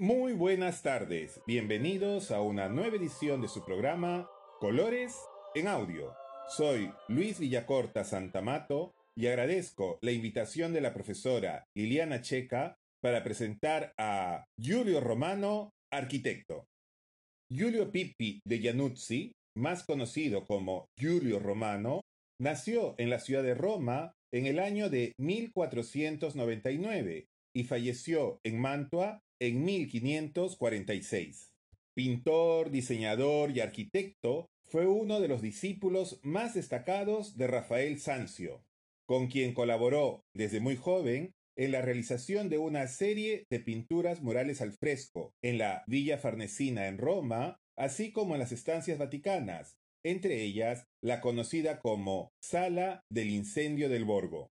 Muy buenas tardes, bienvenidos a una nueva edición de su programa Colores en Audio. Soy Luis Villacorta Santamato y agradezco la invitación de la profesora Liliana Checa para presentar a Giulio Romano, arquitecto. Giulio Pippi de Januzzi, más conocido como Giulio Romano, nació en la ciudad de Roma en el año de 1499 y falleció en Mantua en 1546. Pintor, diseñador y arquitecto, fue uno de los discípulos más destacados de Rafael Sanzio, con quien colaboró desde muy joven en la realización de una serie de pinturas murales al fresco en la Villa Farnesina en Roma, así como en las estancias vaticanas, entre ellas la conocida como Sala del Incendio del Borgo.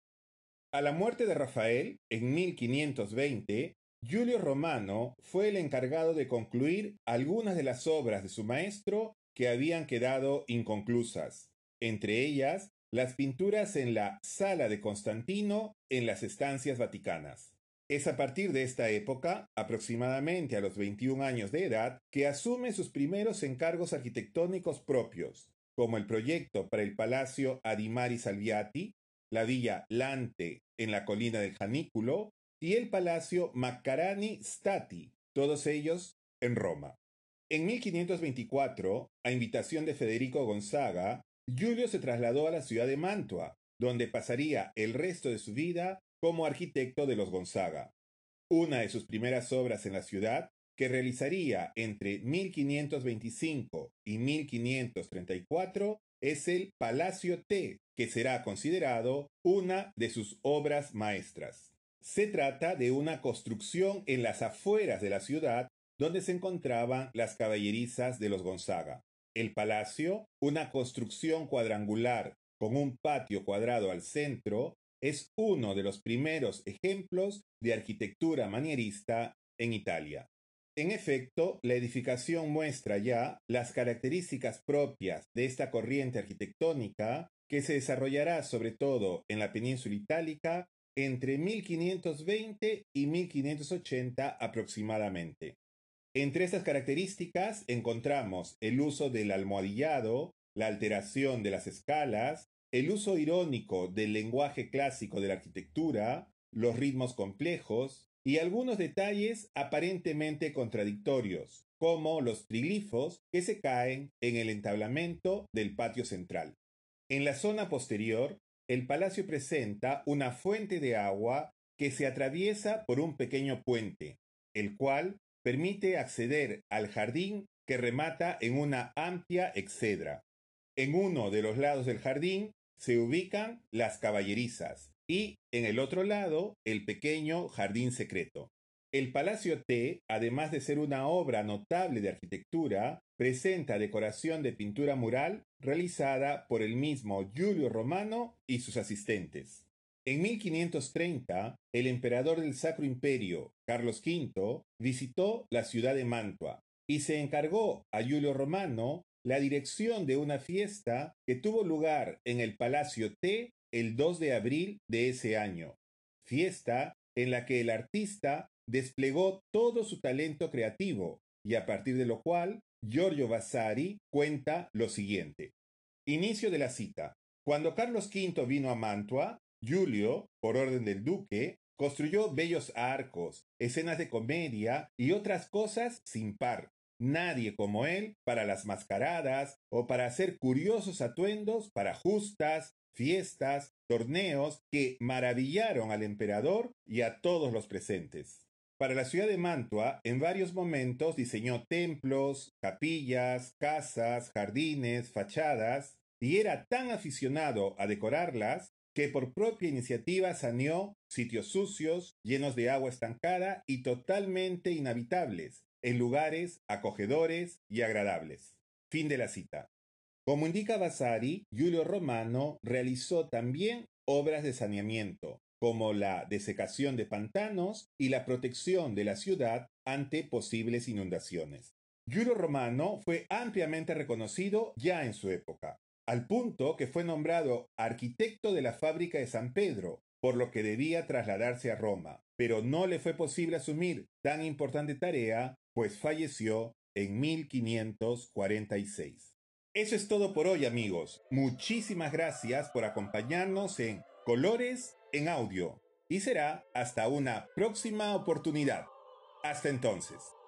A la muerte de Rafael, en 1520, Giulio Romano fue el encargado de concluir algunas de las obras de su maestro que habían quedado inconclusas, entre ellas las pinturas en la Sala de Constantino en las estancias vaticanas. Es a partir de esta época, aproximadamente a los 21 años de edad, que asume sus primeros encargos arquitectónicos propios, como el proyecto para el Palacio Adimari Salviati, la Villa Lante en la colina del Janículo y el Palacio Maccarani Stati, todos ellos en Roma. En 1524, a invitación de Federico Gonzaga, Giulio se trasladó a la ciudad de Mantua, donde pasaría el resto de su vida como arquitecto de los Gonzaga. Una de sus primeras obras en la ciudad, que realizaría entre 1525 y 1534, es el Palacio T, que será considerado una de sus obras maestras. Se trata de una construcción en las afueras de la ciudad donde se encontraban las caballerizas de los Gonzaga. El palacio, una construcción cuadrangular con un patio cuadrado al centro, es uno de los primeros ejemplos de arquitectura manierista en Italia. En efecto, la edificación muestra ya las características propias de esta corriente arquitectónica que se desarrollará sobre todo en la península itálica entre 1520 y 1580 aproximadamente. Entre estas características encontramos el uso del almohadillado, la alteración de las escalas, el uso irónico del lenguaje clásico de la arquitectura, los ritmos complejos y algunos detalles aparentemente contradictorios, como los triglifos que se caen en el entablamento del patio central. En la zona posterior, el palacio presenta una fuente de agua que se atraviesa por un pequeño puente, el cual permite acceder al jardín que remata en una amplia excedra. En uno de los lados del jardín se ubican las caballerizas y en el otro lado el pequeño jardín secreto. El Palacio T, además de ser una obra notable de arquitectura, presenta decoración de pintura mural realizada por el mismo Giulio Romano y sus asistentes. En 1530, el emperador del Sacro Imperio, Carlos V, visitó la ciudad de Mantua y se encargó a Giulio Romano la dirección de una fiesta que tuvo lugar en el Palacio T el 2 de abril de ese año, fiesta en la que el artista desplegó todo su talento creativo y a partir de lo cual Giorgio Vasari cuenta lo siguiente. Inicio de la cita. Cuando Carlos V vino a Mantua, Giulio, por orden del duque, construyó bellos arcos, escenas de comedia y otras cosas sin par. Nadie como él para las mascaradas o para hacer curiosos atuendos para justas, fiestas, torneos que maravillaron al emperador y a todos los presentes. Para la ciudad de Mantua, en varios momentos diseñó templos, capillas, casas, jardines, fachadas, y era tan aficionado a decorarlas que por propia iniciativa saneó sitios sucios, llenos de agua estancada y totalmente inhabitables, en lugares acogedores y agradables. Fin de la cita. Como indica Vasari, Giulio Romano realizó también obras de saneamiento, como la desecación de pantanos y la protección de la ciudad ante posibles inundaciones. Giulio Romano fue ampliamente reconocido ya en su época, al punto que fue nombrado arquitecto de la fábrica de San Pedro, por lo que debía trasladarse a Roma, pero no le fue posible asumir tan importante tarea, pues falleció en 1546. Eso es todo por hoy amigos. Muchísimas gracias por acompañarnos en Colores en Audio y será hasta una próxima oportunidad. Hasta entonces.